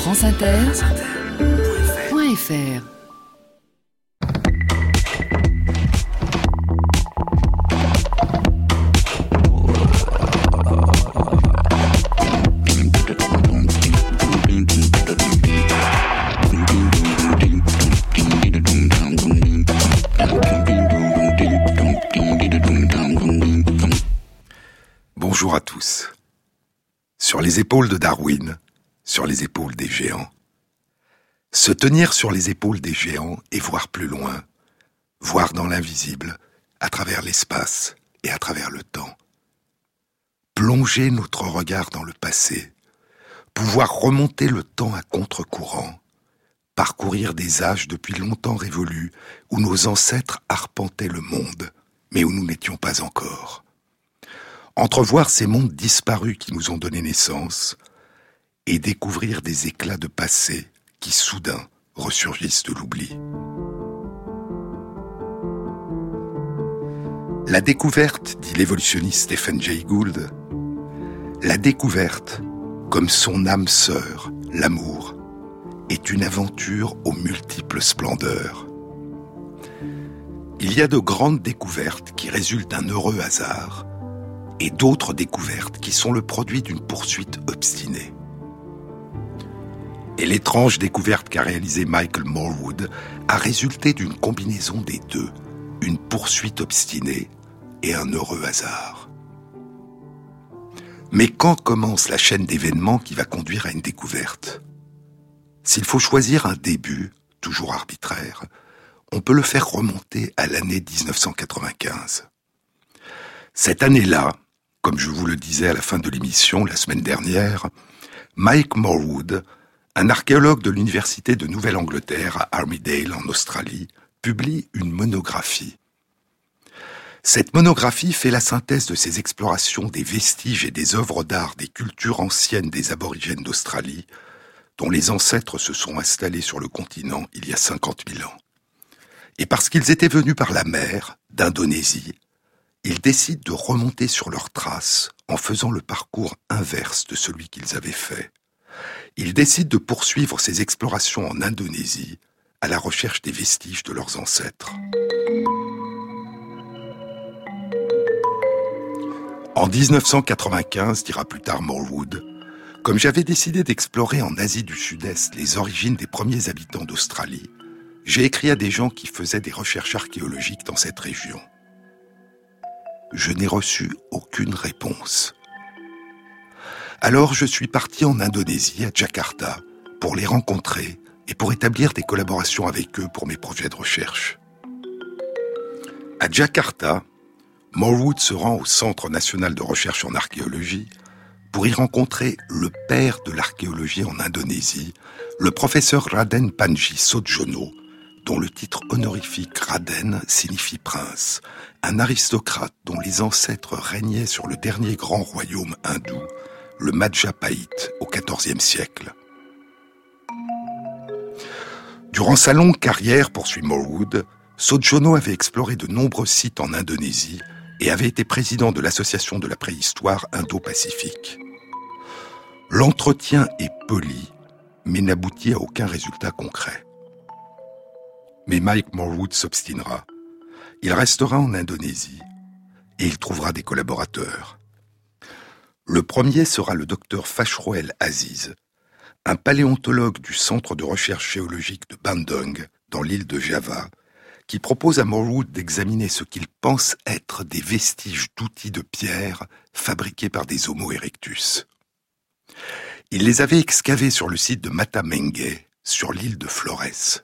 franceinter.fr Bonjour à tous. Sur les épaules de Darwin, sur les épaules des géants. Se tenir sur les épaules des géants et voir plus loin, voir dans l'invisible, à travers l'espace et à travers le temps. Plonger notre regard dans le passé, pouvoir remonter le temps à contre-courant, parcourir des âges depuis longtemps révolus où nos ancêtres arpentaient le monde, mais où nous n'étions pas encore. Entrevoir ces mondes disparus qui nous ont donné naissance, et découvrir des éclats de passé qui soudain ressurgissent de l'oubli. La découverte, dit l'évolutionniste Stephen Jay Gould, la découverte, comme son âme sœur, l'amour, est une aventure aux multiples splendeurs. Il y a de grandes découvertes qui résultent d'un heureux hasard, et d'autres découvertes qui sont le produit d'une poursuite obstinée. Et l'étrange découverte qu'a réalisée Michael Morwood a résulté d'une combinaison des deux, une poursuite obstinée et un heureux hasard. Mais quand commence la chaîne d'événements qui va conduire à une découverte? S'il faut choisir un début, toujours arbitraire, on peut le faire remonter à l'année 1995. Cette année-là, comme je vous le disais à la fin de l'émission la semaine dernière, Mike Morwood un archéologue de l'Université de Nouvelle-Angleterre à Armidale en Australie publie une monographie. Cette monographie fait la synthèse de ses explorations des vestiges et des œuvres d'art des cultures anciennes des aborigènes d'Australie, dont les ancêtres se sont installés sur le continent il y a 50 000 ans. Et parce qu'ils étaient venus par la mer, d'Indonésie, ils décident de remonter sur leurs traces en faisant le parcours inverse de celui qu'ils avaient fait il décide de poursuivre ses explorations en Indonésie à la recherche des vestiges de leurs ancêtres. En 1995, dira plus tard Morwood, comme j'avais décidé d'explorer en Asie du Sud-Est les origines des premiers habitants d'Australie, j'ai écrit à des gens qui faisaient des recherches archéologiques dans cette région. Je n'ai reçu aucune réponse. Alors je suis parti en Indonésie, à Jakarta, pour les rencontrer et pour établir des collaborations avec eux pour mes projets de recherche. À Jakarta, Morwood se rend au Centre national de recherche en archéologie pour y rencontrer le père de l'archéologie en Indonésie, le professeur Raden Panji Sodjono, dont le titre honorifique Raden signifie prince, un aristocrate dont les ancêtres régnaient sur le dernier grand royaume hindou, le Majapahit au XIVe siècle. Durant sa longue carrière, poursuit Morwood, Sojono avait exploré de nombreux sites en Indonésie et avait été président de l'Association de la préhistoire Indo-Pacifique. L'entretien est poli, mais n'aboutit à aucun résultat concret. Mais Mike Morwood s'obstinera. Il restera en Indonésie et il trouvera des collaborateurs. Le premier sera le docteur Fashroel Aziz, un paléontologue du Centre de recherche géologique de Bandung, dans l'île de Java, qui propose à Morwood d'examiner ce qu'il pense être des vestiges d'outils de pierre fabriqués par des Homo erectus. Il les avait excavés sur le site de Matamengue, sur l'île de Flores.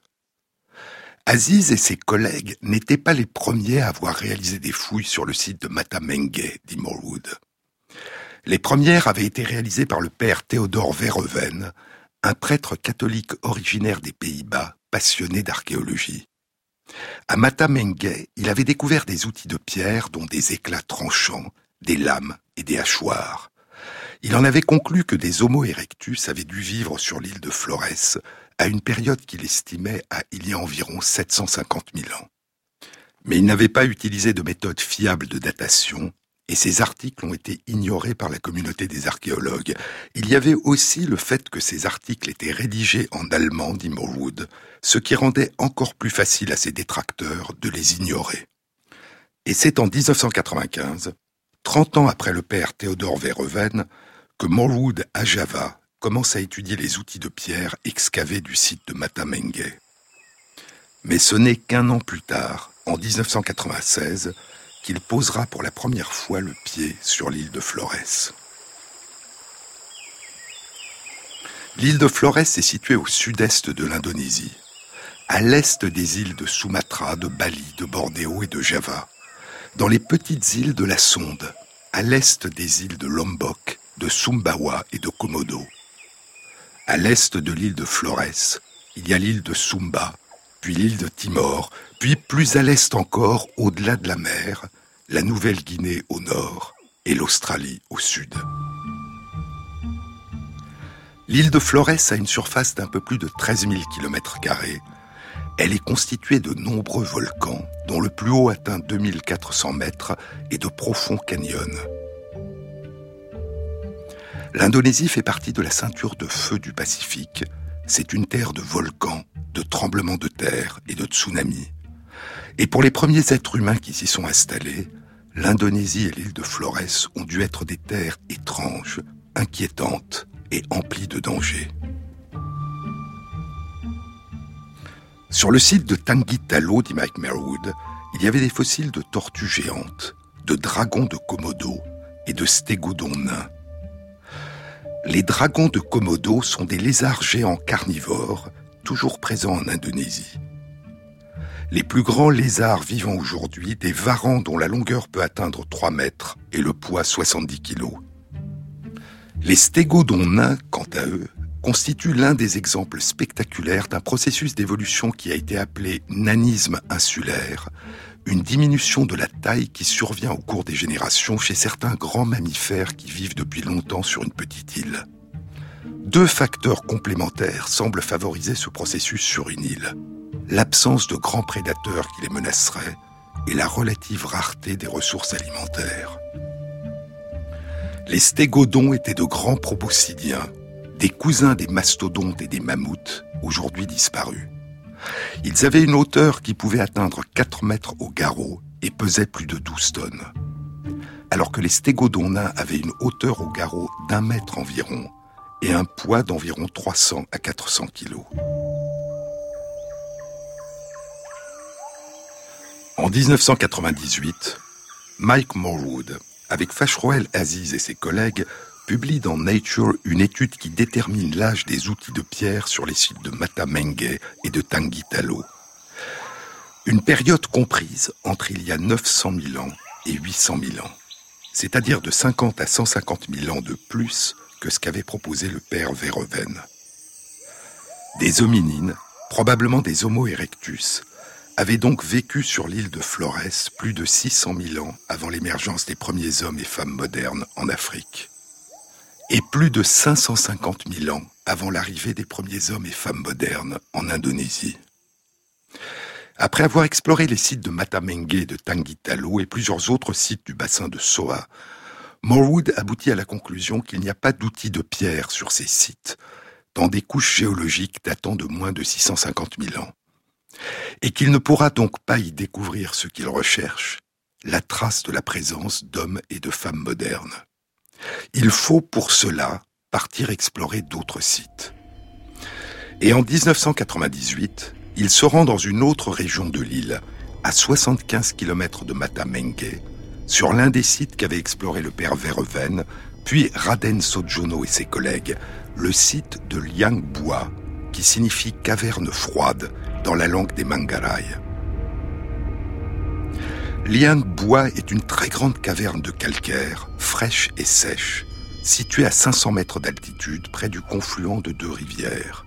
Aziz et ses collègues n'étaient pas les premiers à avoir réalisé des fouilles sur le site de Matamengue, dit Morwood. Les premières avaient été réalisées par le père Théodore Verhoeven, un prêtre catholique originaire des Pays-Bas, passionné d'archéologie. À Matamengue, il avait découvert des outils de pierre dont des éclats tranchants, des lames et des hachoirs. Il en avait conclu que des Homo erectus avaient dû vivre sur l'île de Flores à une période qu'il estimait à il y a environ 750 000 ans. Mais il n'avait pas utilisé de méthode fiable de datation et ces articles ont été ignorés par la communauté des archéologues. Il y avait aussi le fait que ces articles étaient rédigés en allemand, dit Morwood, ce qui rendait encore plus facile à ses détracteurs de les ignorer. Et c'est en 1995, 30 ans après le père Théodore Verhoeven, que Morwood à Java commence à étudier les outils de pierre excavés du site de Matamenge. Mais ce n'est qu'un an plus tard, en 1996, qu'il posera pour la première fois le pied sur l'île de Flores. L'île de Flores est située au sud-est de l'Indonésie, à l'est des îles de Sumatra, de Bali, de Bornéo et de Java, dans les petites îles de la Sonde, à l'est des îles de Lombok, de Sumbawa et de Komodo. À l'est de l'île de Flores, il y a l'île de Sumba, puis l'île de Timor, puis plus à l'est encore, au-delà de la mer, la Nouvelle-Guinée au nord et l'Australie au sud. L'île de Flores a une surface d'un peu plus de 13 000 km. Elle est constituée de nombreux volcans, dont le plus haut atteint 2400 mètres et de profonds canyons. L'Indonésie fait partie de la ceinture de feu du Pacifique. C'est une terre de volcans, de tremblements de terre et de tsunamis. Et pour les premiers êtres humains qui s'y sont installés, l'Indonésie et l'île de Flores ont dû être des terres étranges, inquiétantes et emplies de dangers. Sur le site de Tangitalo, dit Mike Merwood, il y avait des fossiles de tortues géantes, de dragons de Komodo et de stégodons nains. Les dragons de Komodo sont des lézards géants carnivores, toujours présents en Indonésie les plus grands lézards vivant aujourd'hui, des varans dont la longueur peut atteindre 3 mètres et le poids 70 kilos. Les stégodons nains, quant à eux, constituent l'un des exemples spectaculaires d'un processus d'évolution qui a été appelé nanisme insulaire, une diminution de la taille qui survient au cours des générations chez certains grands mammifères qui vivent depuis longtemps sur une petite île. Deux facteurs complémentaires semblent favoriser ce processus sur une île l'absence de grands prédateurs qui les menaceraient et la relative rareté des ressources alimentaires. Les stégodons étaient de grands proboscidiens, des cousins des mastodontes et des mammouths, aujourd'hui disparus. Ils avaient une hauteur qui pouvait atteindre 4 mètres au garrot et pesaient plus de 12 tonnes. Alors que les stégodons nains avaient une hauteur au garrot d'un mètre environ et un poids d'environ 300 à 400 kilos. En 1998, Mike Morwood, avec Fashroel Aziz et ses collègues, publie dans Nature une étude qui détermine l'âge des outils de pierre sur les sites de Matamenge et de Tangitalo. Une période comprise entre il y a 900 000 ans et 800 000 ans, c'est-à-dire de 50 à 150 000 ans de plus que ce qu'avait proposé le père Verhoeven. Des hominines, probablement des Homo erectus, avait donc vécu sur l'île de Flores plus de 600 000 ans avant l'émergence des premiers hommes et femmes modernes en Afrique. Et plus de 550 000 ans avant l'arrivée des premiers hommes et femmes modernes en Indonésie. Après avoir exploré les sites de Matamenge et de Tangitalo et plusieurs autres sites du bassin de Soa, Morwood aboutit à la conclusion qu'il n'y a pas d'outils de pierre sur ces sites, dans des couches géologiques datant de moins de 650 000 ans et qu'il ne pourra donc pas y découvrir ce qu'il recherche, la trace de la présence d'hommes et de femmes modernes. Il faut pour cela partir explorer d'autres sites. Et en 1998, il se rend dans une autre région de l'île, à 75 km de Matamenge, sur l'un des sites qu'avait exploré le père Verhoeven, puis Raden Sojono et ses collègues, le site de Liangbua, qui signifie caverne froide dans la langue des Mangarai. Liang Bois est une très grande caverne de calcaire, fraîche et sèche, située à 500 mètres d'altitude près du confluent de deux rivières.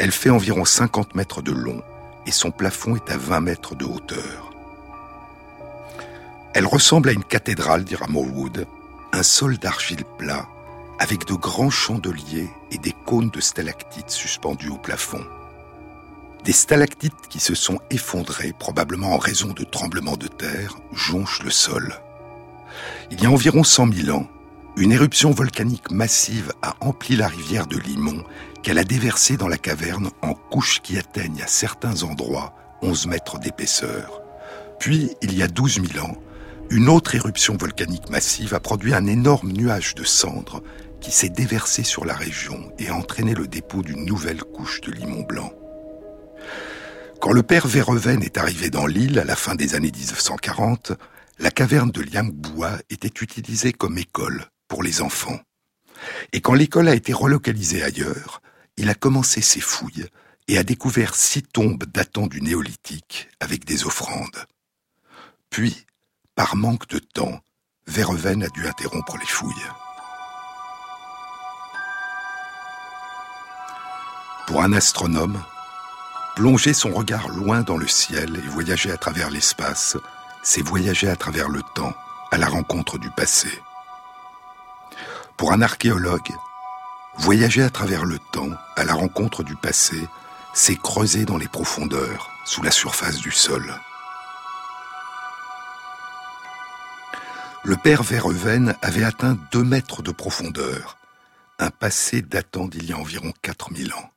Elle fait environ 50 mètres de long et son plafond est à 20 mètres de hauteur. Elle ressemble à une cathédrale, dira Morwood, un sol d'argile plat avec de grands chandeliers et des cônes de stalactites suspendus au plafond. Des stalactites qui se sont effondrées, probablement en raison de tremblements de terre, jonchent le sol. Il y a environ 100 000 ans, une éruption volcanique massive a empli la rivière de Limon qu'elle a déversée dans la caverne en couches qui atteignent à certains endroits 11 mètres d'épaisseur. Puis, il y a 12 000 ans, une autre éruption volcanique massive a produit un énorme nuage de cendres qui s'est déversé sur la région et a entraîné le dépôt d'une nouvelle couche de limon blanc. Quand le père Verhoeven est arrivé dans l'île à la fin des années 1940, la caverne de Liangboa était utilisée comme école pour les enfants. Et quand l'école a été relocalisée ailleurs, il a commencé ses fouilles et a découvert six tombes datant du néolithique avec des offrandes. Puis, par manque de temps, Verhoeven a dû interrompre les fouilles. Pour un astronome, plonger son regard loin dans le ciel et voyager à travers l'espace, c'est voyager à travers le temps, à la rencontre du passé. Pour un archéologue, voyager à travers le temps, à la rencontre du passé, c'est creuser dans les profondeurs, sous la surface du sol. Le père Verhoeven avait atteint deux mètres de profondeur, un passé datant d'il y a environ 4000 ans.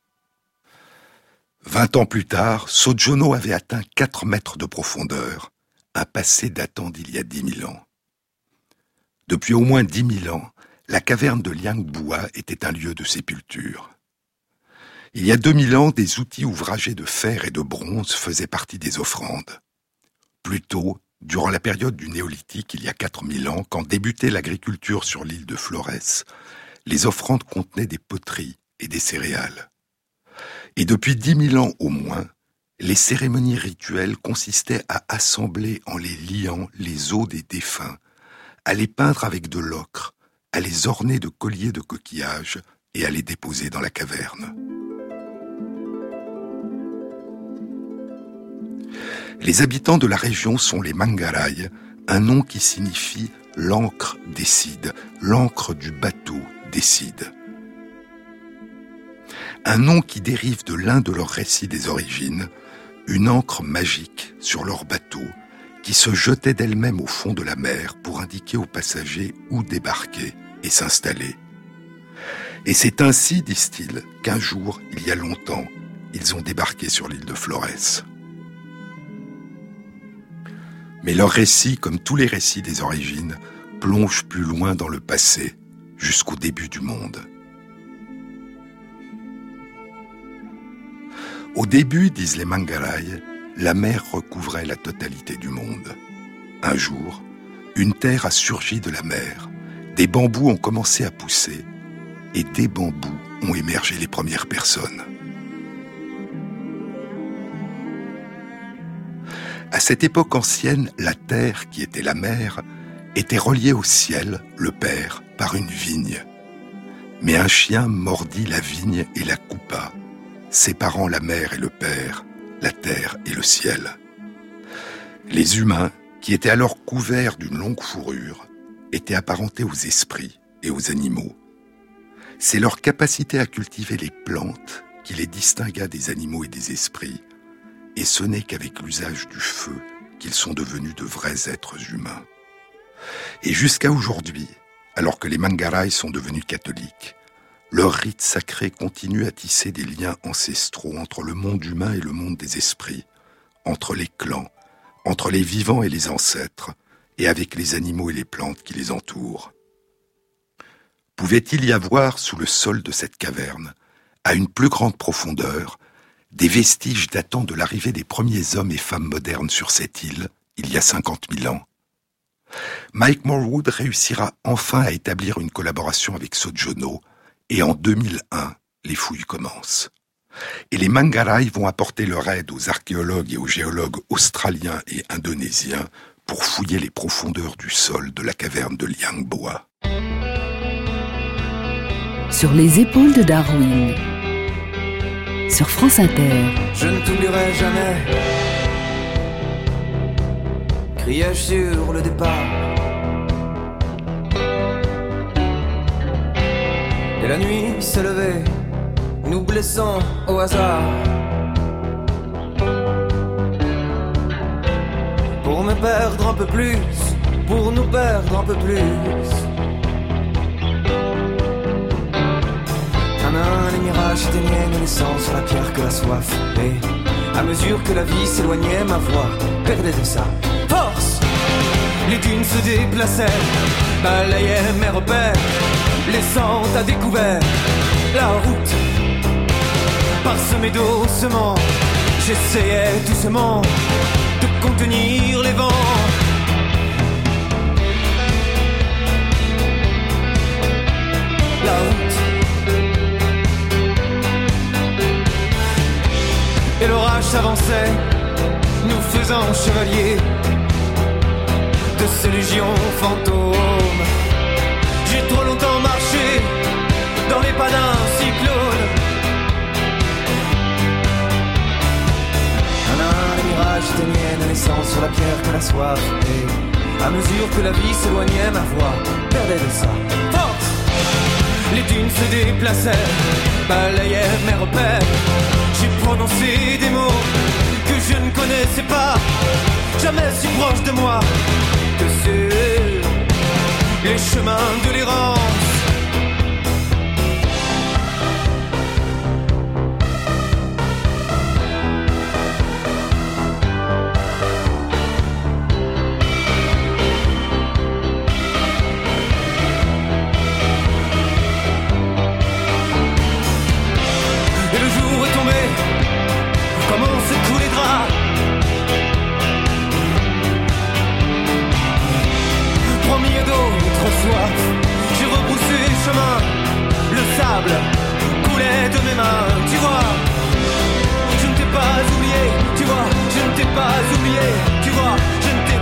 Vingt ans plus tard, Sojono avait atteint 4 mètres de profondeur, un passé datant d'il y a dix mille ans. Depuis au moins dix mille ans, la caverne de Liangbua était un lieu de sépulture. Il y a deux mille ans, des outils ouvragés de fer et de bronze faisaient partie des offrandes. Plus tôt, durant la période du néolithique, il y a quatre mille ans, quand débutait l'agriculture sur l'île de Flores, les offrandes contenaient des poteries et des céréales. Et depuis dix mille ans au moins, les cérémonies rituelles consistaient à assembler en les liant les os des défunts, à les peindre avec de l'ocre, à les orner de colliers de coquillages et à les déposer dans la caverne. Les habitants de la région sont les Mangarai, un nom qui signifie l'encre décide, l'encre du bateau décide un nom qui dérive de l'un de leurs récits des origines, une encre magique sur leur bateau qui se jetait d'elle-même au fond de la mer pour indiquer aux passagers où débarquer et s'installer. Et c'est ainsi, disent-ils, qu'un jour, il y a longtemps, ils ont débarqué sur l'île de Flores. Mais leur récit, comme tous les récits des origines, plonge plus loin dans le passé, jusqu'au début du monde. Au début, disent les Mangarai, la mer recouvrait la totalité du monde. Un jour, une terre a surgi de la mer, des bambous ont commencé à pousser, et des bambous ont émergé les premières personnes. À cette époque ancienne, la terre, qui était la mer, était reliée au ciel, le Père, par une vigne. Mais un chien mordit la vigne et la coupa, séparant la mère et le père, la terre et le ciel. Les humains, qui étaient alors couverts d'une longue fourrure, étaient apparentés aux esprits et aux animaux. C'est leur capacité à cultiver les plantes qui les distingua des animaux et des esprits, et ce n'est qu'avec l'usage du feu qu'ils sont devenus de vrais êtres humains. Et jusqu'à aujourd'hui, alors que les Mangarai sont devenus catholiques, leur rite sacré continue à tisser des liens ancestraux entre le monde humain et le monde des esprits, entre les clans, entre les vivants et les ancêtres, et avec les animaux et les plantes qui les entourent. Pouvait-il y avoir sous le sol de cette caverne, à une plus grande profondeur, des vestiges datant de l'arrivée des premiers hommes et femmes modernes sur cette île, il y a cinquante mille ans? Mike Morwood réussira enfin à établir une collaboration avec Sojono, et en 2001, les fouilles commencent. Et les Mangarai vont apporter leur aide aux archéologues et aux géologues australiens et indonésiens pour fouiller les profondeurs du sol de la caverne de Liangboa. Sur les épaules de Darwin, sur France Inter. Je ne t'oublierai jamais. Criai-je sur le départ et la nuit s'est levée, nous blessant au hasard. Pour me perdre un peu plus, pour nous perdre un peu plus. Un les mirages éteignaient naissance sur la pierre que la soif. Et à mesure que la vie s'éloignait, ma voix perdait de sa force. Les dunes se déplaçaient, balayaient mes repères laissant à découvert la route. Parsemée doucement, j'essayais doucement de contenir les vents. La route. Et l'orage s'avançait, nous faisant chevaliers de ces légions fantômes. Dans les pas d'un cyclone. Un un, les mirages laissant sur la pierre que la soif. Et à mesure que la vie s'éloignait, ma voix perdait de sa force. Les dunes se déplaçaient, balayaient mes repères. J'ai prononcé des mots que je ne connaissais pas, jamais si proche de moi que c'est les chemins de l'errance.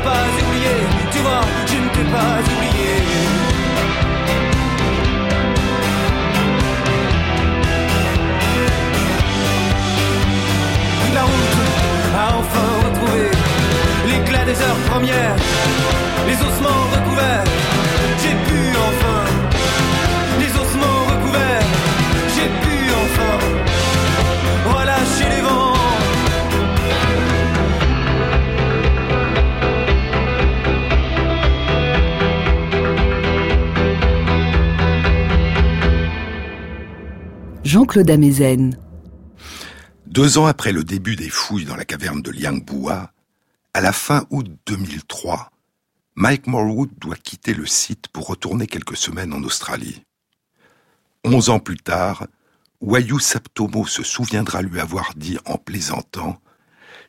Je ne Amezen. Deux ans après le début des fouilles dans la caverne de Liangbua, à la fin août 2003, Mike Morwood doit quitter le site pour retourner quelques semaines en Australie. Onze ans plus tard, Wayu Saptomo se souviendra lui avoir dit en plaisantant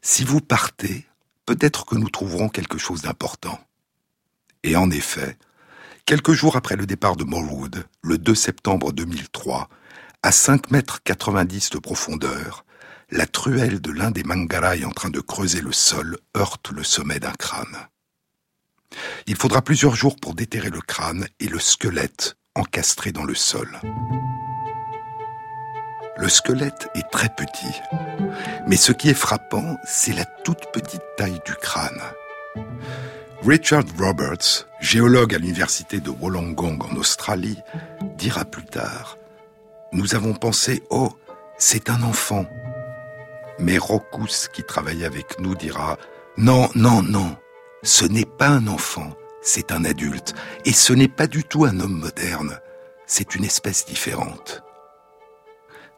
Si vous partez, peut-être que nous trouverons quelque chose d'important. Et en effet, quelques jours après le départ de Morwood, le 2 septembre 2003, à 5 mètres 90 de profondeur, la truelle de l'un des mangarai en train de creuser le sol heurte le sommet d'un crâne. Il faudra plusieurs jours pour déterrer le crâne et le squelette encastré dans le sol. Le squelette est très petit, mais ce qui est frappant, c'est la toute petite taille du crâne. Richard Roberts, géologue à l'université de Wollongong en Australie, dira plus tard Nous avons pensé, oh, c'est un enfant. Mais Rokus, qui travaille avec nous, dira Non, non, non, ce n'est pas un enfant, c'est un adulte, et ce n'est pas du tout un homme moderne, c'est une espèce différente.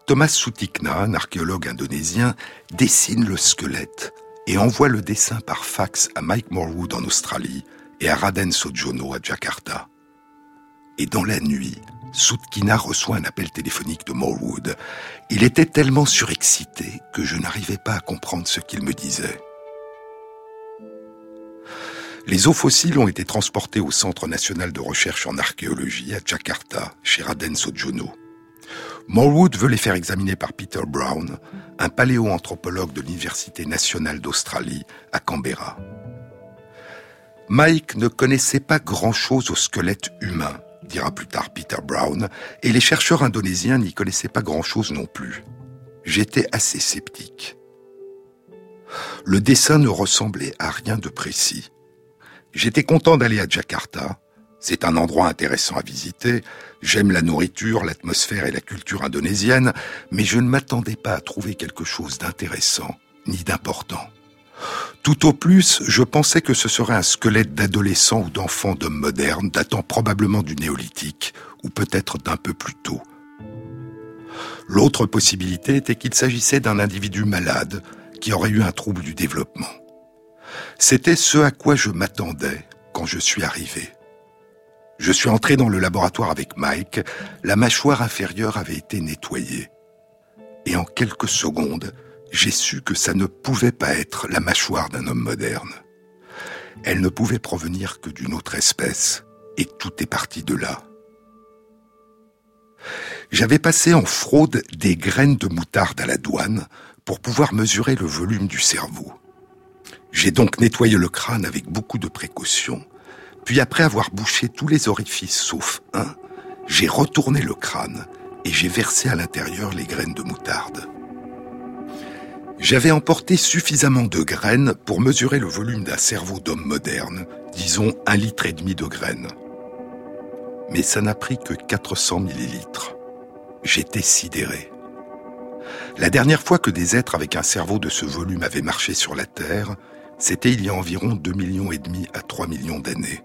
Thomas Sutikna, un archéologue indonésien, dessine le squelette et envoie le dessin par fax à Mike Morwood en Australie et à Raden Sojono à Jakarta. Et dans la nuit, Sutkina reçoit un appel téléphonique de Morwood. Il était tellement surexcité que je n'arrivais pas à comprendre ce qu'il me disait. Les os fossiles ont été transportés au Centre national de recherche en archéologie à Jakarta, chez Raden Sojono. Morwood veut les faire examiner par Peter Brown, un paléoanthropologue de l'Université nationale d'Australie à Canberra. Mike ne connaissait pas grand-chose au squelette humain, dira plus tard Peter Brown, et les chercheurs indonésiens n'y connaissaient pas grand-chose non plus. J'étais assez sceptique. Le dessin ne ressemblait à rien de précis. J'étais content d'aller à Jakarta. C'est un endroit intéressant à visiter. J'aime la nourriture, l'atmosphère et la culture indonésienne, mais je ne m'attendais pas à trouver quelque chose d'intéressant ni d'important. Tout au plus, je pensais que ce serait un squelette d'adolescent ou d'enfant d'homme moderne, datant probablement du néolithique, ou peut-être d'un peu plus tôt. L'autre possibilité était qu'il s'agissait d'un individu malade qui aurait eu un trouble du développement. C'était ce à quoi je m'attendais quand je suis arrivé. Je suis entré dans le laboratoire avec Mike, la mâchoire inférieure avait été nettoyée. Et en quelques secondes, j'ai su que ça ne pouvait pas être la mâchoire d'un homme moderne. Elle ne pouvait provenir que d'une autre espèce, et tout est parti de là. J'avais passé en fraude des graines de moutarde à la douane pour pouvoir mesurer le volume du cerveau. J'ai donc nettoyé le crâne avec beaucoup de précaution, puis après avoir bouché tous les orifices sauf un, j'ai retourné le crâne et j'ai versé à l'intérieur les graines de moutarde. J'avais emporté suffisamment de graines pour mesurer le volume d'un cerveau d'homme moderne, disons un litre et demi de graines. Mais ça n'a pris que 400 millilitres. J'étais sidéré. La dernière fois que des êtres avec un cerveau de ce volume avaient marché sur la Terre, c'était il y a environ 2 millions et demi à 3 millions d'années.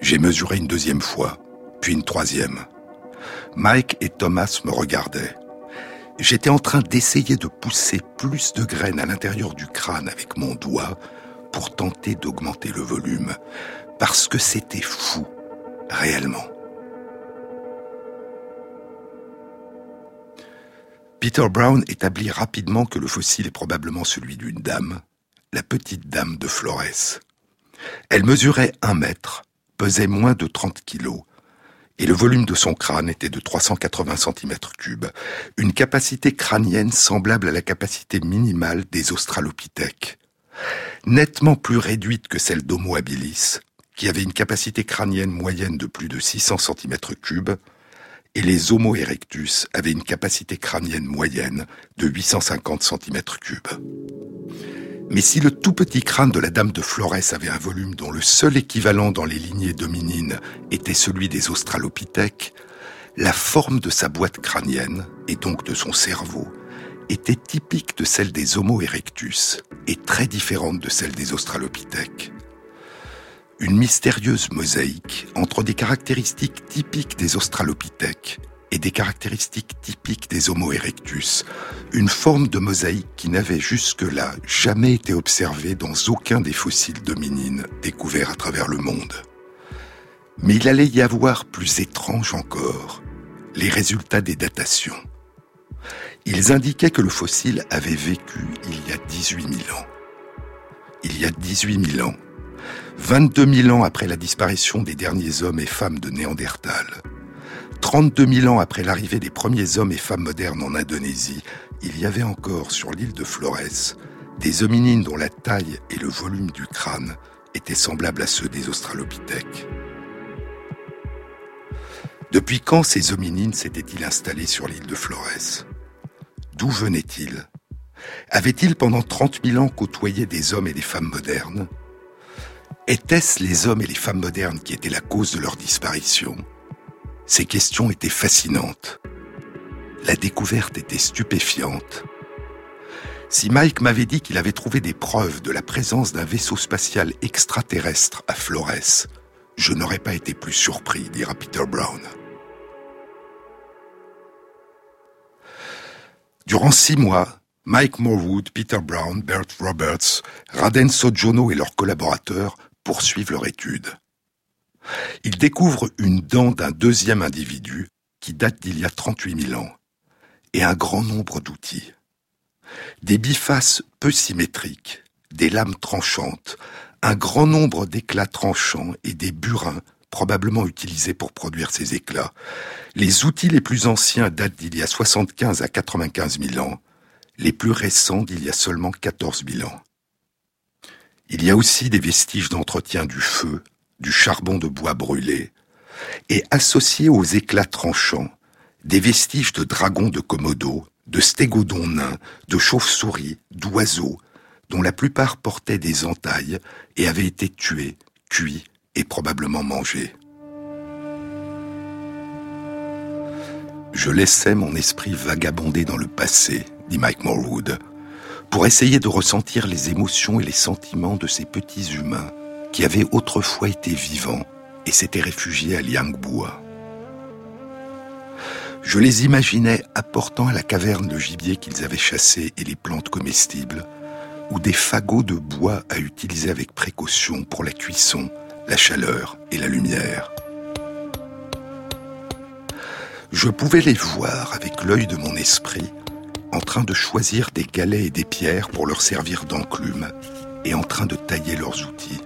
J'ai mesuré une deuxième fois, puis une troisième. Mike et Thomas me regardaient. J'étais en train d'essayer de pousser plus de graines à l'intérieur du crâne avec mon doigt pour tenter d'augmenter le volume, parce que c'était fou, réellement. Peter Brown établit rapidement que le fossile est probablement celui d'une dame, la petite dame de Flores. Elle mesurait un mètre, pesait moins de 30 kilos, et le volume de son crâne était de 380 cm3, une capacité crânienne semblable à la capacité minimale des australopithèques. Nettement plus réduite que celle d'Homo habilis, qui avait une capacité crânienne moyenne de plus de 600 cm3, et les Homo erectus avaient une capacité crânienne moyenne de 850 cm3. Mais si le tout petit crâne de la dame de Flores avait un volume dont le seul équivalent dans les lignées dominines était celui des australopithèques, la forme de sa boîte crânienne, et donc de son cerveau, était typique de celle des Homo erectus et très différente de celle des australopithèques. Une mystérieuse mosaïque entre des caractéristiques typiques des australopithèques et des caractéristiques typiques des Homo erectus, une forme de mosaïque qui n'avait jusque-là jamais été observée dans aucun des fossiles dominines découverts à travers le monde. Mais il allait y avoir plus étrange encore, les résultats des datations. Ils indiquaient que le fossile avait vécu il y a 18 000 ans. Il y a 18 000 ans, 22 000 ans après la disparition des derniers hommes et femmes de Néandertal, 32 000 ans après l'arrivée des premiers hommes et femmes modernes en Indonésie, il y avait encore sur l'île de Flores des hominines dont la taille et le volume du crâne étaient semblables à ceux des australopithèques. Depuis quand ces hominines s'étaient-ils installés sur l'île de Flores? D'où venaient-ils? Avaient-ils pendant 30 000 ans côtoyé des hommes et des femmes modernes? Étaient-ce les hommes et les femmes modernes qui étaient la cause de leur disparition? Ces questions étaient fascinantes. La découverte était stupéfiante. Si Mike m'avait dit qu'il avait trouvé des preuves de la présence d'un vaisseau spatial extraterrestre à Flores, je n'aurais pas été plus surpris, dira Peter Brown. Durant six mois, Mike Morwood, Peter Brown, Bert Roberts, Raden Sojono et leurs collaborateurs poursuivent leur étude. Il découvre une dent d'un deuxième individu qui date d'il y a 38 000 ans et un grand nombre d'outils. Des bifaces peu symétriques, des lames tranchantes, un grand nombre d'éclats tranchants et des burins probablement utilisés pour produire ces éclats. Les outils les plus anciens datent d'il y a 75 à 95 000 ans, les plus récents d'il y a seulement 14 000 ans. Il y a aussi des vestiges d'entretien du feu, du charbon de bois brûlé, et associés aux éclats tranchants, des vestiges de dragons de Komodo, de stégodons nains, de chauves-souris, d'oiseaux, dont la plupart portaient des entailles et avaient été tués, cuits et probablement mangés. Je laissais mon esprit vagabonder dans le passé, dit Mike Morwood, pour essayer de ressentir les émotions et les sentiments de ces petits humains qui avaient autrefois été vivants et s'étaient réfugiés à Liangbua. Je les imaginais apportant à la caverne le gibier qu'ils avaient chassé et les plantes comestibles, ou des fagots de bois à utiliser avec précaution pour la cuisson, la chaleur et la lumière. Je pouvais les voir avec l'œil de mon esprit en train de choisir des galets et des pierres pour leur servir d'enclume et en train de tailler leurs outils.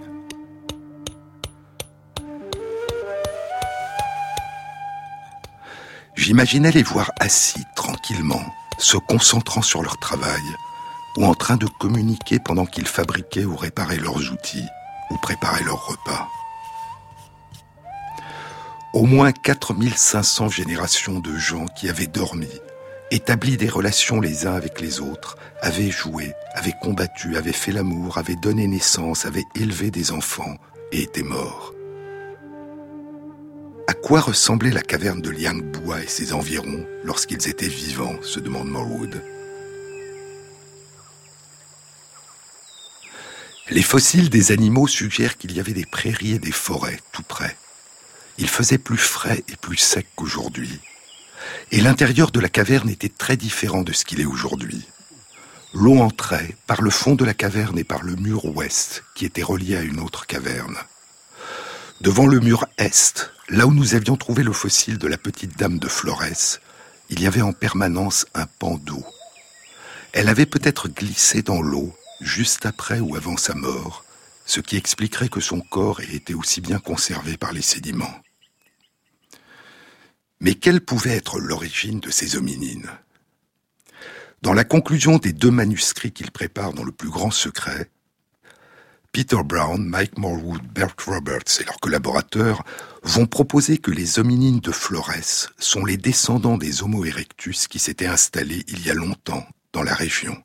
J'imaginais les voir assis tranquillement, se concentrant sur leur travail, ou en train de communiquer pendant qu'ils fabriquaient ou réparaient leurs outils, ou préparaient leurs repas. Au moins 4500 générations de gens qui avaient dormi, établi des relations les uns avec les autres, avaient joué, avaient combattu, avaient fait l'amour, avaient donné naissance, avaient élevé des enfants et étaient morts. À quoi ressemblait la caverne de Liangbua et ses environs lorsqu'ils étaient vivants se demande Morwood. Les fossiles des animaux suggèrent qu'il y avait des prairies et des forêts tout près. Il faisait plus frais et plus sec qu'aujourd'hui. Et l'intérieur de la caverne était très différent de ce qu'il est aujourd'hui. L'eau entrait par le fond de la caverne et par le mur ouest qui était relié à une autre caverne. Devant le mur est, là où nous avions trouvé le fossile de la petite dame de Flores, il y avait en permanence un pan d'eau. Elle avait peut-être glissé dans l'eau juste après ou avant sa mort, ce qui expliquerait que son corps ait été aussi bien conservé par les sédiments. Mais quelle pouvait être l'origine de ces hominines? Dans la conclusion des deux manuscrits qu'il prépare dans le plus grand secret, Peter Brown, Mike Morwood, Bert Roberts et leurs collaborateurs vont proposer que les hominines de Flores sont les descendants des Homo erectus qui s'étaient installés il y a longtemps dans la région.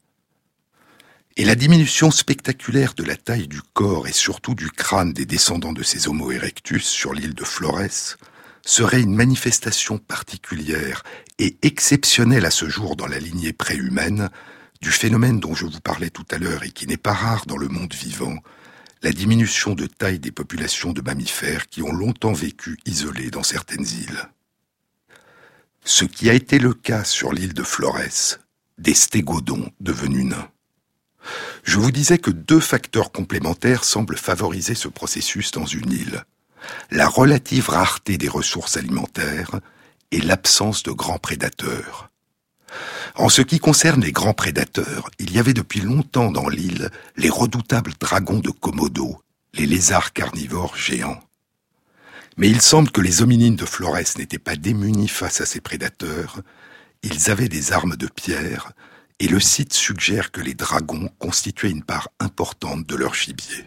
Et la diminution spectaculaire de la taille du corps et surtout du crâne des descendants de ces Homo erectus sur l'île de Flores serait une manifestation particulière et exceptionnelle à ce jour dans la lignée préhumaine du phénomène dont je vous parlais tout à l'heure et qui n'est pas rare dans le monde vivant, la diminution de taille des populations de mammifères qui ont longtemps vécu isolés dans certaines îles. Ce qui a été le cas sur l'île de Flores, des stégodons devenus nains. Je vous disais que deux facteurs complémentaires semblent favoriser ce processus dans une île la relative rareté des ressources alimentaires et l'absence de grands prédateurs. En ce qui concerne les grands prédateurs, il y avait depuis longtemps dans l'île les redoutables dragons de Komodo, les lézards carnivores géants. Mais il semble que les hominines de Flores n'étaient pas démunis face à ces prédateurs, ils avaient des armes de pierre, et le site suggère que les dragons constituaient une part importante de leur gibier.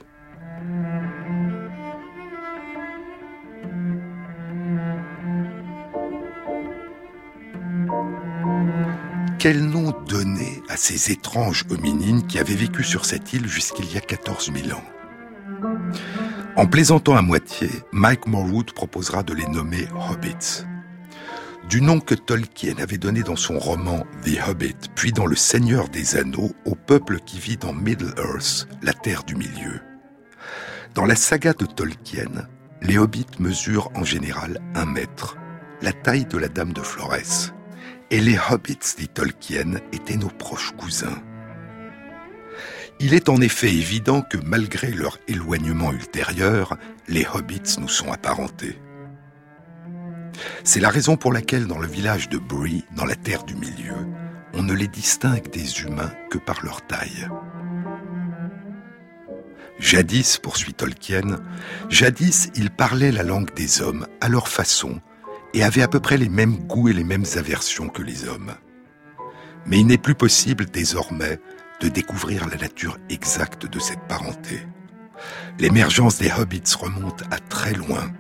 Quel nom donner à ces étranges hominines qui avaient vécu sur cette île jusqu'il y a 14 000 ans? En plaisantant à moitié, Mike Morwood proposera de les nommer Hobbits. Du nom que Tolkien avait donné dans son roman The Hobbit, puis dans Le Seigneur des Anneaux, au peuple qui vit dans Middle-earth, la Terre du Milieu. Dans la saga de Tolkien, les hobbits mesurent en général un mètre, la taille de la Dame de Flores. Et les hobbits, dit Tolkien, étaient nos proches cousins. Il est en effet évident que malgré leur éloignement ultérieur, les hobbits nous sont apparentés. C'est la raison pour laquelle dans le village de Bree, dans la terre du milieu, on ne les distingue des humains que par leur taille. Jadis, poursuit Tolkien, jadis ils parlaient la langue des hommes à leur façon, et avaient à peu près les mêmes goûts et les mêmes aversions que les hommes. Mais il n'est plus possible désormais de découvrir la nature exacte de cette parenté. L'émergence des hobbits remonte à très loin,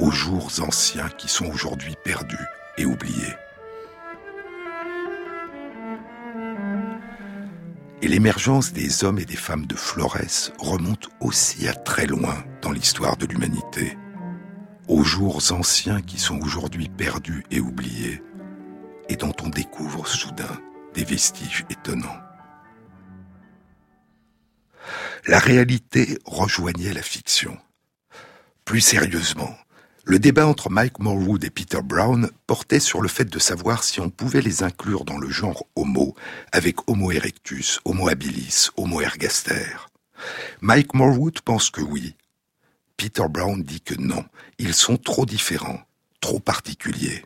aux jours anciens qui sont aujourd'hui perdus et oubliés. Et l'émergence des hommes et des femmes de Flores remonte aussi à très loin dans l'histoire de l'humanité aux jours anciens qui sont aujourd'hui perdus et oubliés, et dont on découvre soudain des vestiges étonnants. La réalité rejoignait la fiction. Plus sérieusement, le débat entre Mike Morwood et Peter Brown portait sur le fait de savoir si on pouvait les inclure dans le genre Homo avec Homo erectus, Homo habilis, Homo ergaster. Mike Morwood pense que oui. Peter Brown dit que non, ils sont trop différents, trop particuliers.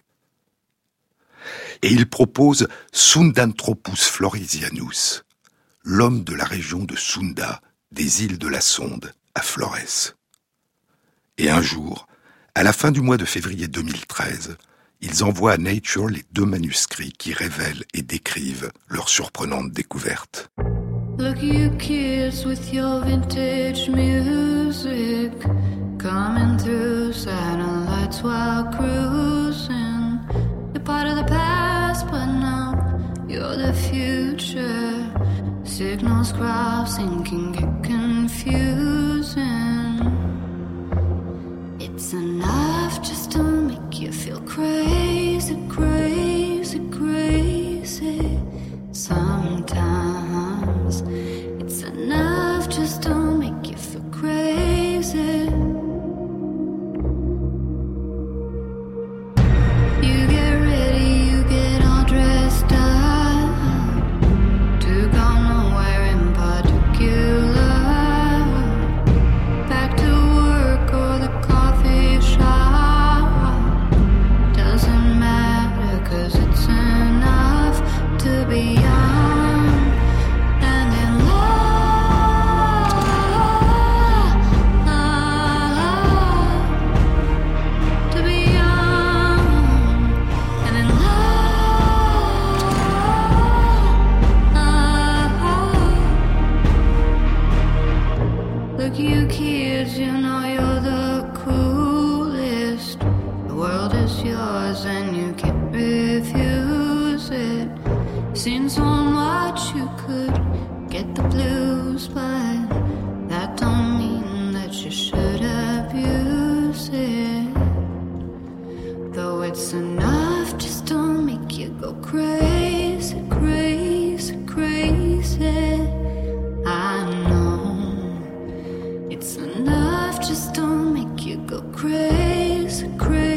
Et il propose Sundanthropus floresianus, l'homme de la région de Sunda, des îles de la Sonde, à Flores. Et un jour, à la fin du mois de février 2013, ils envoient à Nature les deux manuscrits qui révèlent et décrivent leur surprenante découverte. Look you kids with your vintage music coming through satellites while cruising. You're part of the past, but now you're the future. Signals crossing can crazy, crazy,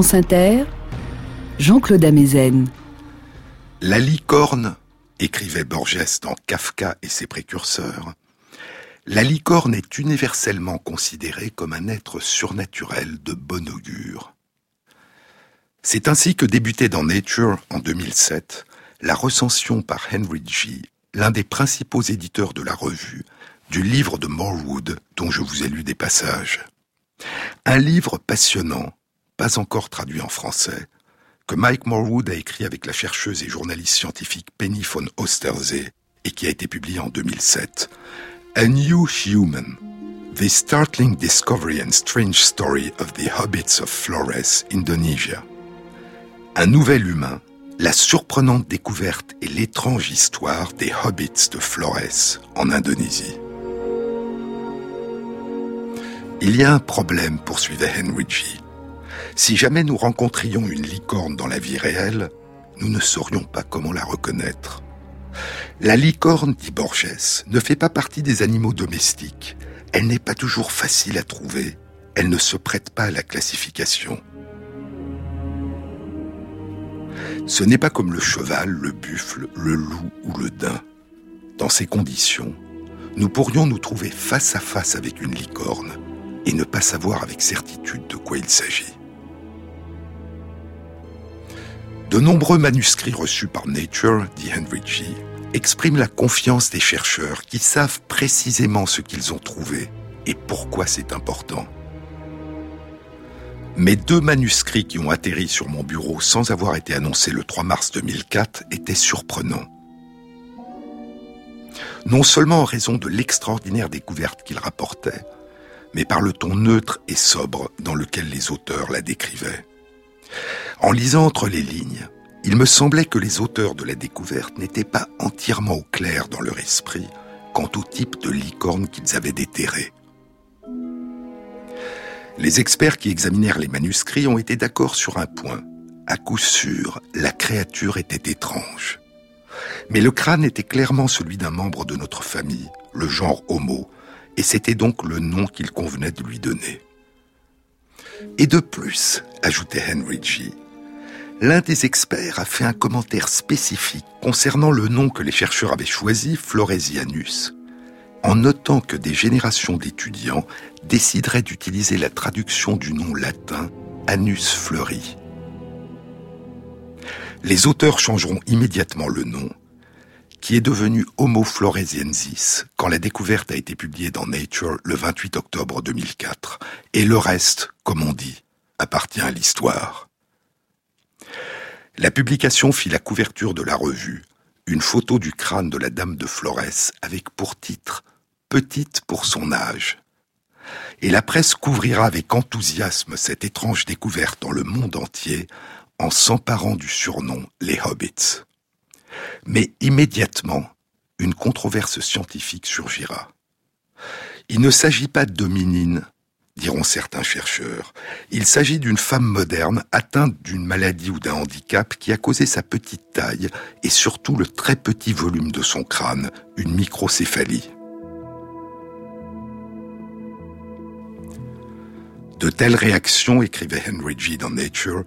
France Jean-Claude Amezen. La licorne, écrivait Borges dans Kafka et ses précurseurs, la licorne est universellement considérée comme un être surnaturel de bon augure. C'est ainsi que débutait dans Nature en 2007 la recension par Henry G., l'un des principaux éditeurs de la revue, du livre de Morwood dont je vous ai lu des passages. Un livre passionnant, pas encore traduit en français, que Mike Morwood a écrit avec la chercheuse et journaliste scientifique Penny von Ostersee et qui a été publié en 2007. A New Human. The Startling Discovery and Strange Story of the Hobbits of Flores, Indonesia. Un nouvel humain, la surprenante découverte et l'étrange histoire des Hobbits de Flores, en Indonésie. Il y a un problème, poursuivait Henry G. Si jamais nous rencontrions une licorne dans la vie réelle, nous ne saurions pas comment la reconnaître. La licorne, dit Borges, ne fait pas partie des animaux domestiques. Elle n'est pas toujours facile à trouver. Elle ne se prête pas à la classification. Ce n'est pas comme le cheval, le buffle, le loup ou le daim. Dans ces conditions, nous pourrions nous trouver face à face avec une licorne et ne pas savoir avec certitude de quoi il s'agit. De nombreux manuscrits reçus par Nature, dit Henry G., expriment la confiance des chercheurs qui savent précisément ce qu'ils ont trouvé et pourquoi c'est important. Mais deux manuscrits qui ont atterri sur mon bureau sans avoir été annoncés le 3 mars 2004 étaient surprenants. Non seulement en raison de l'extraordinaire découverte qu'ils rapportaient, mais par le ton neutre et sobre dans lequel les auteurs la décrivaient. En lisant entre les lignes, il me semblait que les auteurs de la découverte n'étaient pas entièrement au clair dans leur esprit quant au type de licorne qu'ils avaient déterré. Les experts qui examinèrent les manuscrits ont été d'accord sur un point. À coup sûr, la créature était étrange. Mais le crâne était clairement celui d'un membre de notre famille, le genre Homo, et c'était donc le nom qu'il convenait de lui donner. Et de plus, ajoutait Henry G., l'un des experts a fait un commentaire spécifique concernant le nom que les chercheurs avaient choisi, Floresianus, en notant que des générations d'étudiants décideraient d'utiliser la traduction du nom latin Anus fleuri. Les auteurs changeront immédiatement le nom, qui est devenu Homo floresiensis quand la découverte a été publiée dans Nature le 28 octobre 2004. Et le reste, comme on dit, appartient à l'histoire. La publication fit la couverture de la revue, une photo du crâne de la dame de Flores avec pour titre Petite pour son âge. Et la presse couvrira avec enthousiasme cette étrange découverte dans le monde entier en s'emparant du surnom les Hobbits. Mais immédiatement, une controverse scientifique surgira. Il ne s'agit pas de dominine, diront certains chercheurs. Il s'agit d'une femme moderne atteinte d'une maladie ou d'un handicap qui a causé sa petite taille et surtout le très petit volume de son crâne, une microcéphalie. De telles réactions, écrivait Henry G. dans Nature,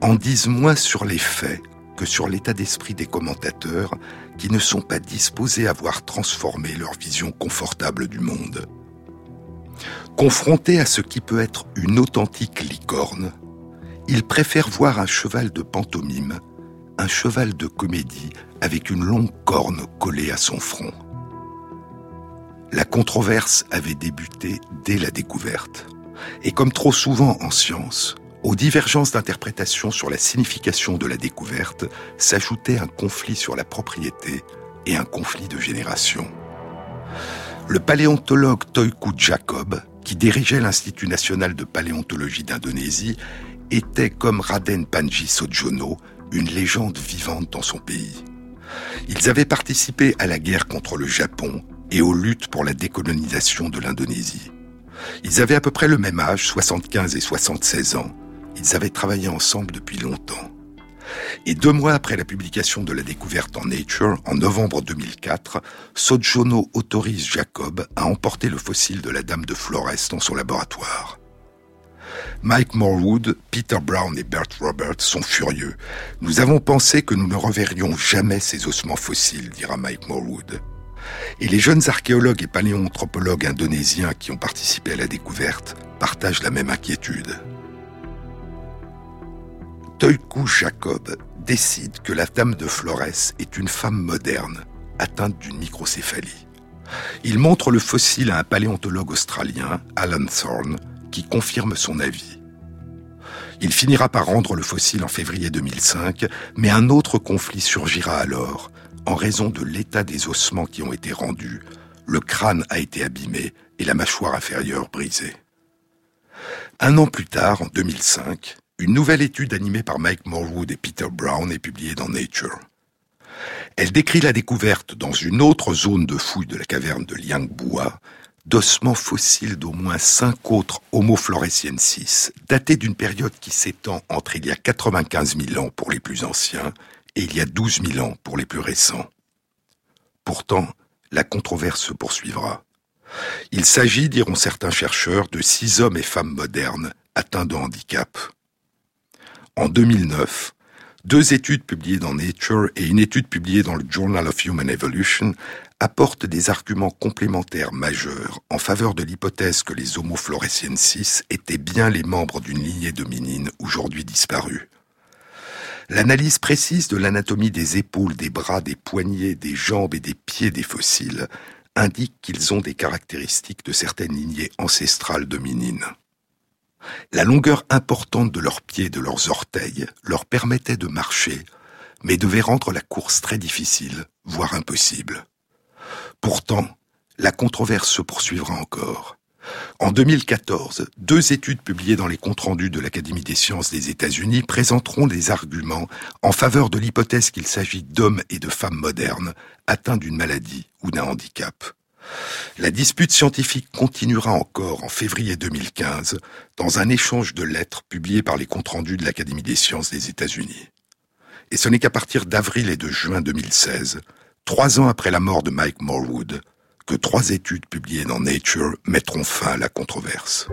en disent moins sur les faits que sur l'état d'esprit des commentateurs qui ne sont pas disposés à voir transformer leur vision confortable du monde. Confrontés à ce qui peut être une authentique licorne, ils préfèrent voir un cheval de pantomime, un cheval de comédie avec une longue corne collée à son front. La controverse avait débuté dès la découverte. Et comme trop souvent en science, aux divergences d'interprétation sur la signification de la découverte s'ajoutait un conflit sur la propriété et un conflit de génération. Le paléontologue Toyku Jacob, qui dirigeait l'Institut national de paléontologie d'Indonésie, était comme Raden Panji Sojono, une légende vivante dans son pays. Ils avaient participé à la guerre contre le Japon et aux luttes pour la décolonisation de l'Indonésie. Ils avaient à peu près le même âge, 75 et 76 ans, ils avaient travaillé ensemble depuis longtemps. Et deux mois après la publication de la découverte en Nature, en novembre 2004, Sojono autorise Jacob à emporter le fossile de la Dame de Flores dans son laboratoire. Mike Morwood, Peter Brown et Bert Roberts sont furieux. Nous avons pensé que nous ne reverrions jamais ces ossements fossiles, dira Mike Morwood. Et les jeunes archéologues et paléoanthropologues indonésiens qui ont participé à la découverte partagent la même inquiétude. Toyku Jacob décide que la dame de Flores est une femme moderne, atteinte d'une microcéphalie. Il montre le fossile à un paléontologue australien, Alan Thorne, qui confirme son avis. Il finira par rendre le fossile en février 2005, mais un autre conflit surgira alors, en raison de l'état des ossements qui ont été rendus. Le crâne a été abîmé et la mâchoire inférieure brisée. Un an plus tard, en 2005, une nouvelle étude animée par Mike Morwood et Peter Brown est publiée dans Nature. Elle décrit la découverte dans une autre zone de fouille de la caverne de Liangbua d'ossements fossiles d'au moins cinq autres Homo floresiensis, datés d'une période qui s'étend entre il y a 95 000 ans pour les plus anciens et il y a 12 000 ans pour les plus récents. Pourtant, la controverse se poursuivra. Il s'agit, diront certains chercheurs, de six hommes et femmes modernes atteints de handicap. En 2009, deux études publiées dans Nature et une étude publiée dans le Journal of Human Evolution apportent des arguments complémentaires majeurs en faveur de l'hypothèse que les Homo floresiensis étaient bien les membres d'une lignée de minines aujourd'hui disparue. L'analyse précise de l'anatomie des épaules, des bras, des poignets, des jambes et des pieds des fossiles indique qu'ils ont des caractéristiques de certaines lignées ancestrales de minines. La longueur importante de leurs pieds et de leurs orteils leur permettait de marcher, mais devait rendre la course très difficile, voire impossible. Pourtant, la controverse se poursuivra encore. En 2014, deux études publiées dans les comptes rendus de l'Académie des sciences des États-Unis présenteront des arguments en faveur de l'hypothèse qu'il s'agit d'hommes et de femmes modernes atteints d'une maladie ou d'un handicap. La dispute scientifique continuera encore en février 2015 dans un échange de lettres publié par les comptes rendus de l'Académie des sciences des États-Unis. Et ce n'est qu'à partir d'avril et de juin 2016, trois ans après la mort de Mike Morwood, que trois études publiées dans Nature mettront fin à la controverse.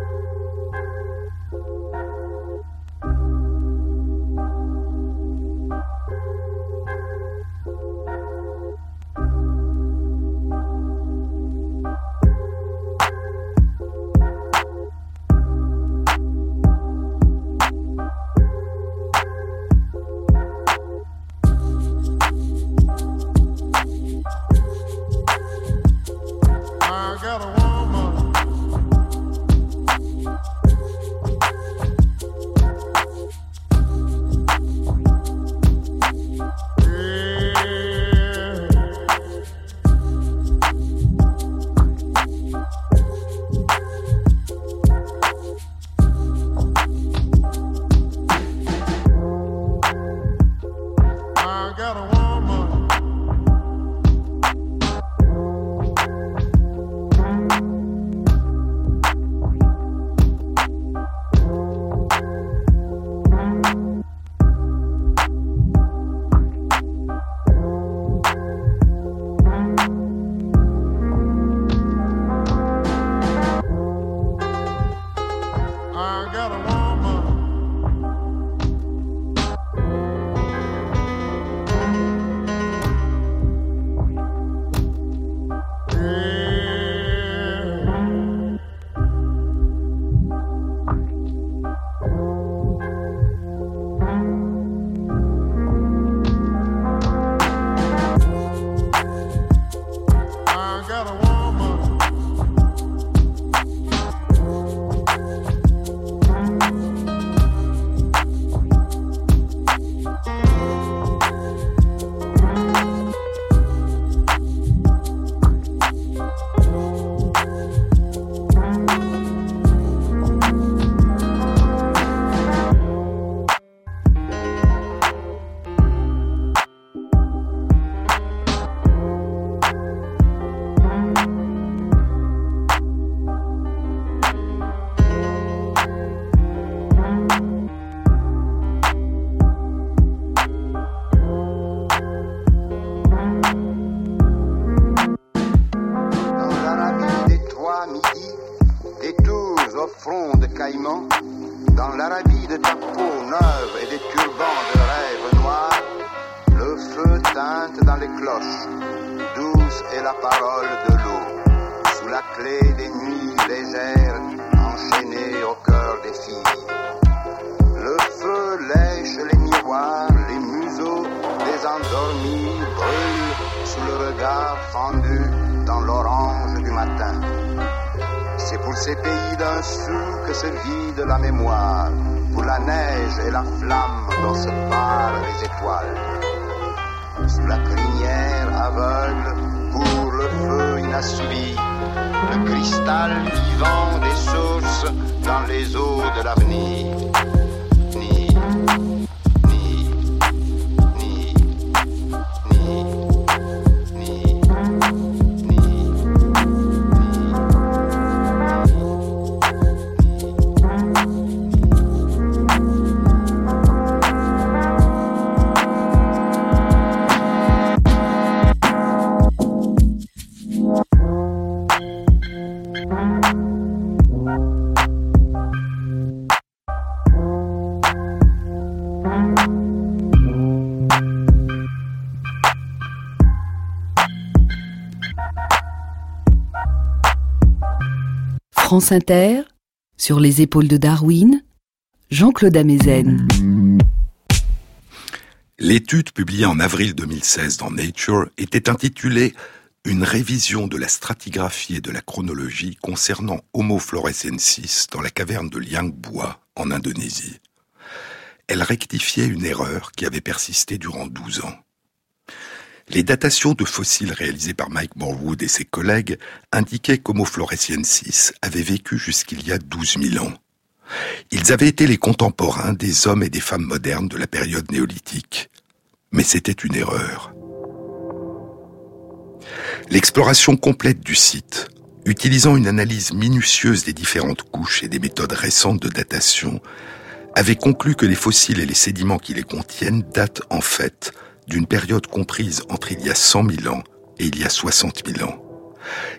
France Inter, sur les épaules de Darwin, Jean-Claude Amezen. L'étude publiée en avril 2016 dans Nature était intitulée une révision de la stratigraphie et de la chronologie concernant Homo florescensis dans la caverne de Liangbua en Indonésie. Elle rectifiait une erreur qui avait persisté durant 12 ans. Les datations de fossiles réalisées par Mike Morwood et ses collègues indiquaient qu'Homo floresiensis avait vécu jusqu'il y a 12 000 ans. Ils avaient été les contemporains des hommes et des femmes modernes de la période néolithique. Mais c'était une erreur. L'exploration complète du site, utilisant une analyse minutieuse des différentes couches et des méthodes récentes de datation, avait conclu que les fossiles et les sédiments qui les contiennent datent en fait d'une période comprise entre il y a 100 000 ans et il y a 60 000 ans.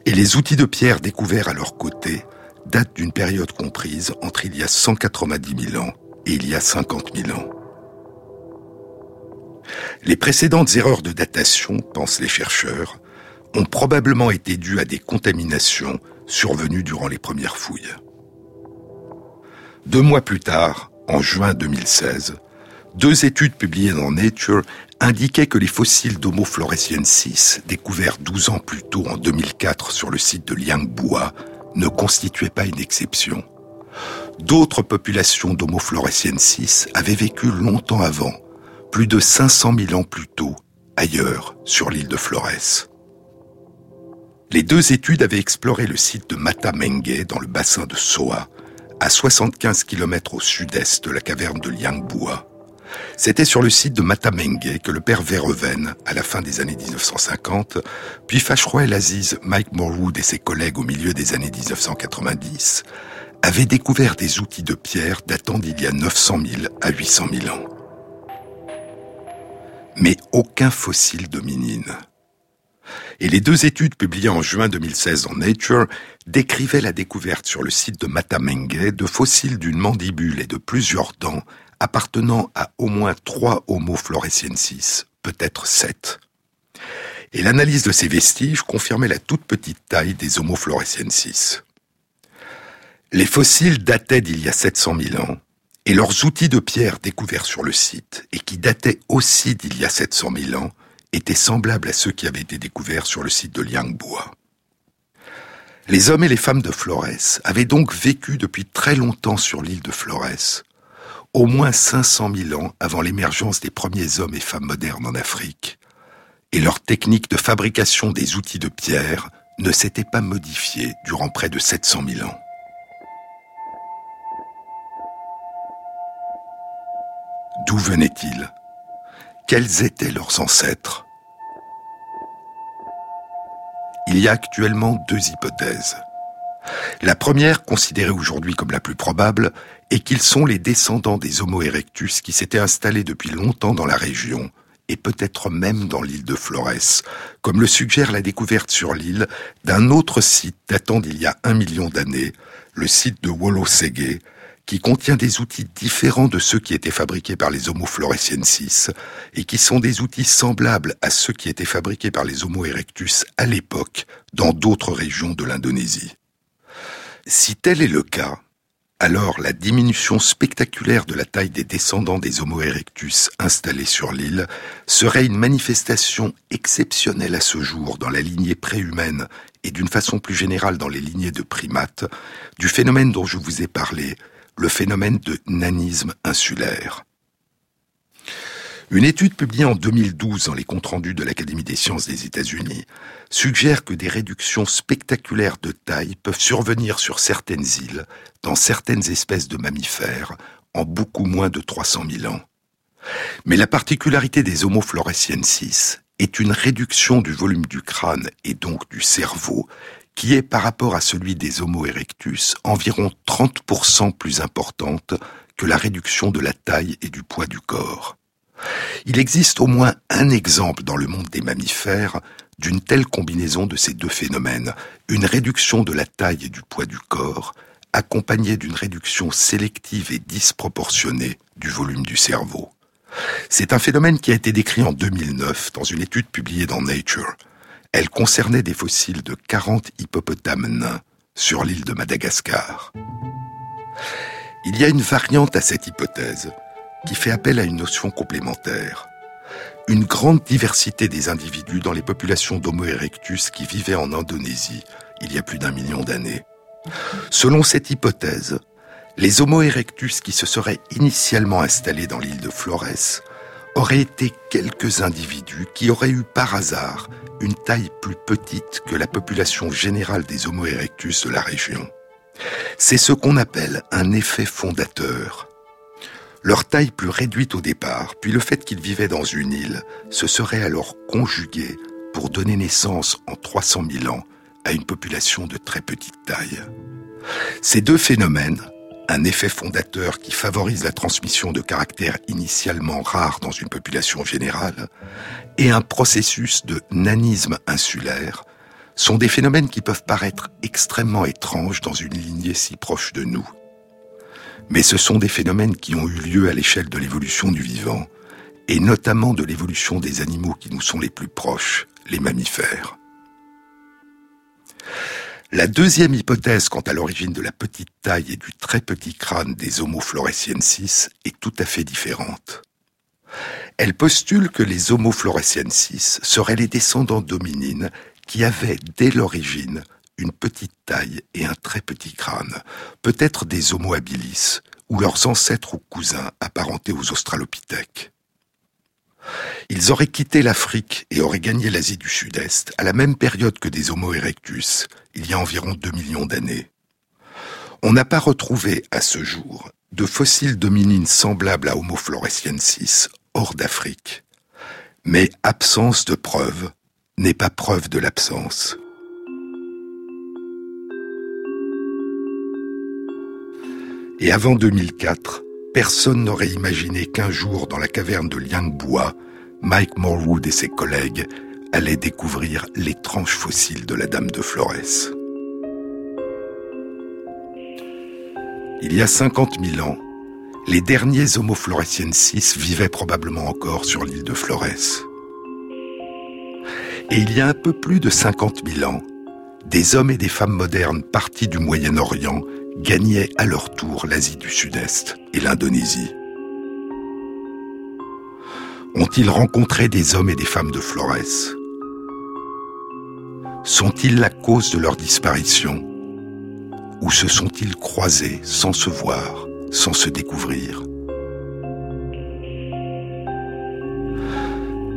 Et les outils de pierre découverts à leur côté datent d'une période comprise entre il y a 190 000 ans et il y a 50 000 ans. Les précédentes erreurs de datation, pensent les chercheurs, ont probablement été dues à des contaminations survenues durant les premières fouilles. Deux mois plus tard, en juin 2016, deux études publiées dans Nature indiquaient que les fossiles d'Homo floresiensis, découverts 12 ans plus tôt en 2004 sur le site de Liangbua, ne constituaient pas une exception. D'autres populations d'Homo floresiensis avaient vécu longtemps avant, plus de 500 000 ans plus tôt, ailleurs, sur l'île de Flores. Les deux études avaient exploré le site de Matamengue dans le bassin de Soa, à 75 km au sud-est de la caverne de Liangbua. C'était sur le site de Matamengue que le père Verhoeven, à la fin des années 1950, puis Facheroy Aziz, Mike Morwood et ses collègues au milieu des années 1990, avaient découvert des outils de pierre datant d'il y a 900 000 à 800 000 ans. Mais aucun fossile dominine. Et les deux études publiées en juin 2016 en Nature décrivaient la découverte sur le site de Matamengue de fossiles d'une mandibule et de plusieurs dents appartenant à au moins trois Homo floresiensis, peut-être sept. Et l'analyse de ces vestiges confirmait la toute petite taille des Homo floresiensis. Les fossiles dataient d'il y a 700 000 ans, et leurs outils de pierre découverts sur le site, et qui dataient aussi d'il y a 700 000 ans, étaient semblables à ceux qui avaient été découverts sur le site de Liangbua. Les hommes et les femmes de Flores avaient donc vécu depuis très longtemps sur l'île de Flores, au moins 500 000 ans avant l'émergence des premiers hommes et femmes modernes en Afrique, et leur technique de fabrication des outils de pierre ne s'était pas modifiée durant près de 700 000 ans. D'où venaient-ils Quels étaient leurs ancêtres Il y a actuellement deux hypothèses. La première, considérée aujourd'hui comme la plus probable, est qu'ils sont les descendants des Homo erectus qui s'étaient installés depuis longtemps dans la région, et peut-être même dans l'île de Flores, comme le suggère la découverte sur l'île d'un autre site datant d'il y a un million d'années, le site de Wolosege, qui contient des outils différents de ceux qui étaient fabriqués par les Homo floresiensis et qui sont des outils semblables à ceux qui étaient fabriqués par les Homo erectus à l'époque dans d'autres régions de l'Indonésie. Si tel est le cas, alors la diminution spectaculaire de la taille des descendants des Homo erectus installés sur l'île serait une manifestation exceptionnelle à ce jour dans la lignée préhumaine et d'une façon plus générale dans les lignées de primates du phénomène dont je vous ai parlé, le phénomène de nanisme insulaire. Une étude publiée en 2012 dans les comptes rendus de l'Académie des sciences des États-Unis suggère que des réductions spectaculaires de taille peuvent survenir sur certaines îles, dans certaines espèces de mammifères, en beaucoup moins de 300 000 ans. Mais la particularité des Homo floresiensis est une réduction du volume du crâne et donc du cerveau qui est par rapport à celui des Homo erectus environ 30% plus importante que la réduction de la taille et du poids du corps. Il existe au moins un exemple dans le monde des mammifères d'une telle combinaison de ces deux phénomènes, une réduction de la taille et du poids du corps, accompagnée d'une réduction sélective et disproportionnée du volume du cerveau. C'est un phénomène qui a été décrit en 2009 dans une étude publiée dans Nature. Elle concernait des fossiles de 40 hippopotames nains sur l'île de Madagascar. Il y a une variante à cette hypothèse qui fait appel à une notion complémentaire. une grande diversité des individus dans les populations d'Homo erectus qui vivaient en Indonésie il y a plus d'un million d'années. Selon cette hypothèse, les Homo erectus qui se seraient initialement installés dans l'île de Flores auraient été quelques individus qui auraient eu par hasard une taille plus petite que la population générale des Homo erectus de la région. C'est ce qu'on appelle un effet fondateur. Leur taille plus réduite au départ, puis le fait qu'ils vivaient dans une île, se serait alors conjugué pour donner naissance en 300 000 ans à une population de très petite taille. Ces deux phénomènes, un effet fondateur qui favorise la transmission de caractères initialement rares dans une population générale, et un processus de nanisme insulaire, sont des phénomènes qui peuvent paraître extrêmement étranges dans une lignée si proche de nous. Mais ce sont des phénomènes qui ont eu lieu à l'échelle de l'évolution du vivant, et notamment de l'évolution des animaux qui nous sont les plus proches, les mammifères. La deuxième hypothèse quant à l'origine de la petite taille et du très petit crâne des Homo floresiensis est tout à fait différente. Elle postule que les Homo floresiensis seraient les descendants d'hominines qui avaient dès l'origine une petite taille et un très petit crâne, peut-être des Homo habilis ou leurs ancêtres ou cousins apparentés aux australopithèques. Ils auraient quitté l'Afrique et auraient gagné l'Asie du Sud-Est à la même période que des Homo erectus, il y a environ 2 millions d'années. On n'a pas retrouvé à ce jour de fossiles dominines semblables à Homo floresiensis hors d'Afrique. Mais absence de preuve n'est pas preuve de l'absence. Et avant 2004, Personne n'aurait imaginé qu'un jour, dans la caverne de Liangboa, Mike Morwood et ses collègues allaient découvrir l'étrange fossile de la Dame de Flores. Il y a 50 000 ans, les derniers Homo floresiensis vivaient probablement encore sur l'île de Flores. Et il y a un peu plus de 50 000 ans, des hommes et des femmes modernes partis du Moyen-Orient gagnaient à leur tour l'Asie du Sud-Est et l'Indonésie. Ont-ils rencontré des hommes et des femmes de Flores? Sont-ils la cause de leur disparition? Ou se sont-ils croisés sans se voir, sans se découvrir?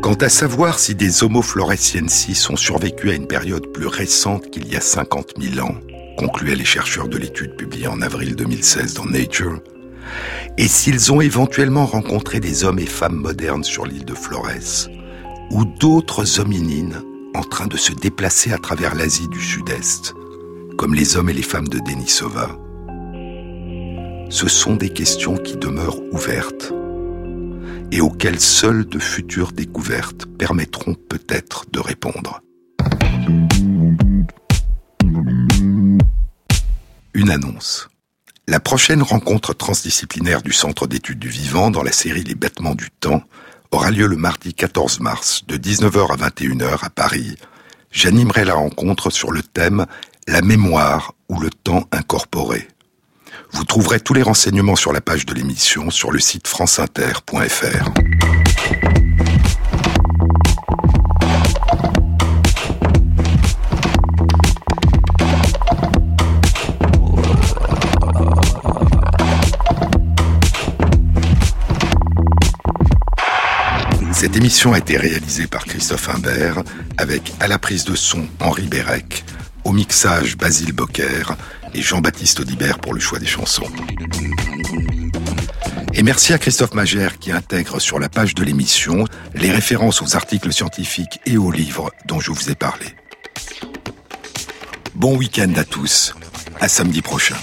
Quant à savoir si des Homo floresiensis ont survécu à une période plus récente qu'il y a 50 000 ans, concluaient les chercheurs de l'étude publiée en avril 2016 dans Nature, et s'ils ont éventuellement rencontré des hommes et femmes modernes sur l'île de Flores, ou d'autres hominines en train de se déplacer à travers l'Asie du Sud-Est, comme les hommes et les femmes de Denisova. Ce sont des questions qui demeurent ouvertes et auxquelles seules de futures découvertes permettront peut-être de répondre. Une annonce. La prochaine rencontre transdisciplinaire du Centre d'études du vivant dans la série Les bêtements du temps aura lieu le mardi 14 mars de 19h à 21h à Paris. J'animerai la rencontre sur le thème La mémoire ou le temps incorporé. Vous trouverez tous les renseignements sur la page de l'émission sur le site franceinter.fr. Cette émission a été réalisée par Christophe Imbert avec à la prise de son Henri Bérec, au mixage Basile Bocquer et Jean-Baptiste Audibert pour le choix des chansons. Et merci à Christophe Magère qui intègre sur la page de l'émission les références aux articles scientifiques et aux livres dont je vous ai parlé. Bon week-end à tous, à samedi prochain.